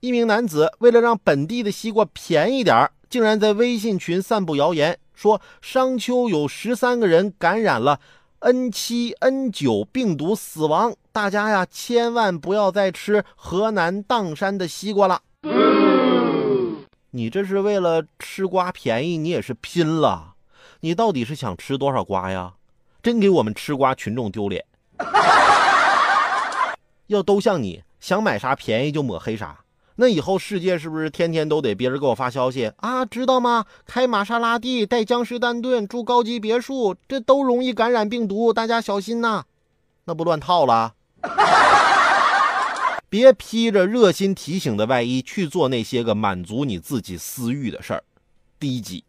一名男子为了让本地的西瓜便宜点竟然在微信群散布谣言，说商丘有十三个人感染了 N 七 N 九病毒死亡，大家呀千万不要再吃河南砀山的西瓜了。你这是为了吃瓜便宜，你也是拼了。你到底是想吃多少瓜呀？真给我们吃瓜群众丢脸。要都像你想买啥便宜就抹黑啥，那以后世界是不是天天都得别人给我发消息啊？知道吗？开玛莎拉蒂，带江诗丹顿，住高级别墅，这都容易感染病毒，大家小心呐！那不乱套了？别披着热心提醒的外衣去做那些个满足你自己私欲的事儿，低级。